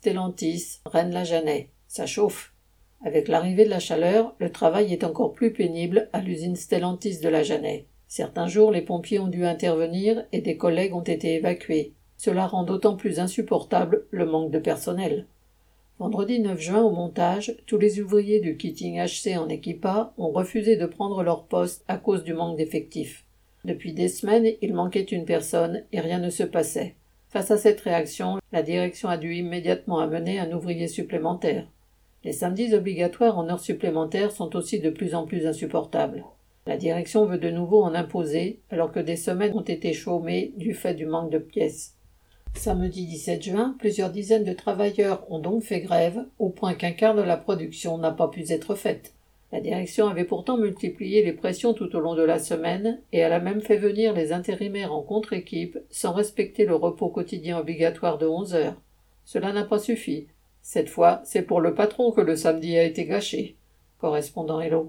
Stellantis, Rennes-la-Jeannet. Ça chauffe. Avec l'arrivée de la chaleur, le travail est encore plus pénible à l'usine Stellantis de la Jeannet. Certains jours, les pompiers ont dû intervenir et des collègues ont été évacués. Cela rend d'autant plus insupportable le manque de personnel. Vendredi 9 juin, au montage, tous les ouvriers du Kitting HC en équipa ont refusé de prendre leur poste à cause du manque d'effectifs. Depuis des semaines, il manquait une personne et rien ne se passait. Face à cette réaction, la direction a dû immédiatement amener un ouvrier supplémentaire. Les samedis obligatoires en heures supplémentaires sont aussi de plus en plus insupportables. La direction veut de nouveau en imposer, alors que des semaines ont été chômées du fait du manque de pièces. Samedi 17 juin, plusieurs dizaines de travailleurs ont donc fait grève, au point qu'un quart de la production n'a pas pu être faite. La direction avait pourtant multiplié les pressions tout au long de la semaine, et elle a même fait venir les intérimaires en contre-équipe sans respecter le repos quotidien obligatoire de onze heures. Cela n'a pas suffi. Cette fois, c'est pour le patron que le samedi a été gâché. Correspondant Hello.